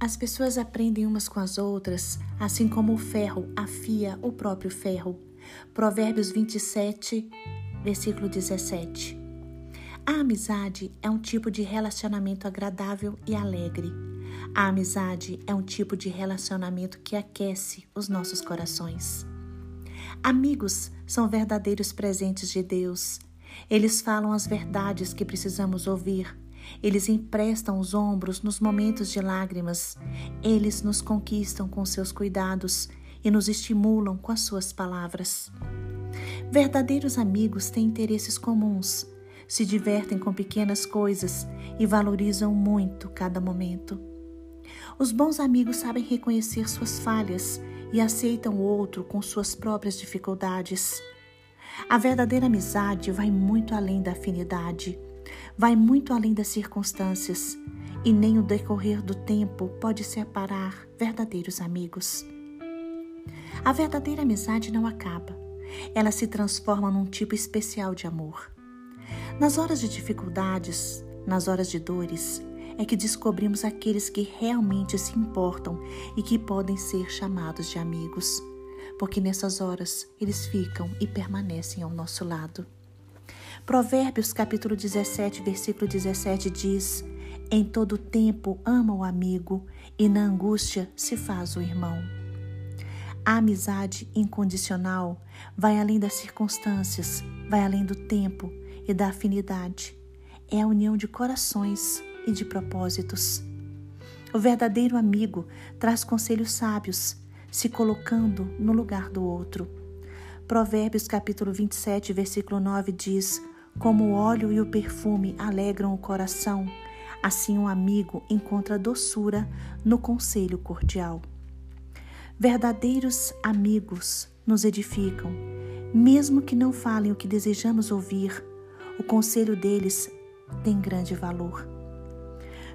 As pessoas aprendem umas com as outras, assim como o ferro afia o próprio ferro. Provérbios 27, versículo 17. A amizade é um tipo de relacionamento agradável e alegre. A amizade é um tipo de relacionamento que aquece os nossos corações. Amigos são verdadeiros presentes de Deus. Eles falam as verdades que precisamos ouvir. Eles emprestam os ombros nos momentos de lágrimas. Eles nos conquistam com seus cuidados e nos estimulam com as suas palavras. Verdadeiros amigos têm interesses comuns, se divertem com pequenas coisas e valorizam muito cada momento. Os bons amigos sabem reconhecer suas falhas e aceitam o outro com suas próprias dificuldades. A verdadeira amizade vai muito além da afinidade, vai muito além das circunstâncias, e nem o decorrer do tempo pode separar verdadeiros amigos. A verdadeira amizade não acaba, ela se transforma num tipo especial de amor. Nas horas de dificuldades, nas horas de dores, é que descobrimos aqueles que realmente se importam e que podem ser chamados de amigos, porque nessas horas eles ficam e permanecem ao nosso lado. Provérbios capítulo 17, versículo 17 diz: Em todo tempo ama o amigo e na angústia se faz o irmão. A amizade incondicional vai além das circunstâncias, vai além do tempo e da afinidade. É a união de corações e de propósitos. O verdadeiro amigo traz conselhos sábios, se colocando no lugar do outro. Provérbios capítulo 27, versículo 9 diz: Como o óleo e o perfume alegram o coração, assim um amigo encontra doçura no conselho cordial. Verdadeiros amigos nos edificam, mesmo que não falem o que desejamos ouvir, o conselho deles tem grande valor.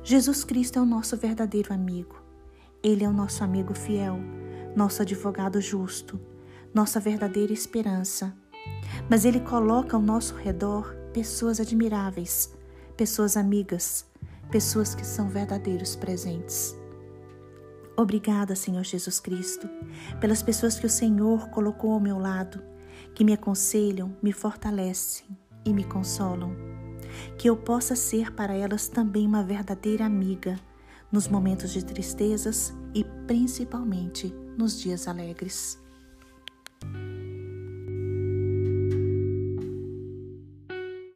Jesus Cristo é o nosso verdadeiro amigo. Ele é o nosso amigo fiel, nosso advogado justo, nossa verdadeira esperança. Mas Ele coloca ao nosso redor pessoas admiráveis, pessoas amigas, pessoas que são verdadeiros presentes. Obrigada, Senhor Jesus Cristo, pelas pessoas que o Senhor colocou ao meu lado, que me aconselham, me fortalecem e me consolam que eu possa ser para elas também uma verdadeira amiga nos momentos de tristezas e principalmente nos dias alegres.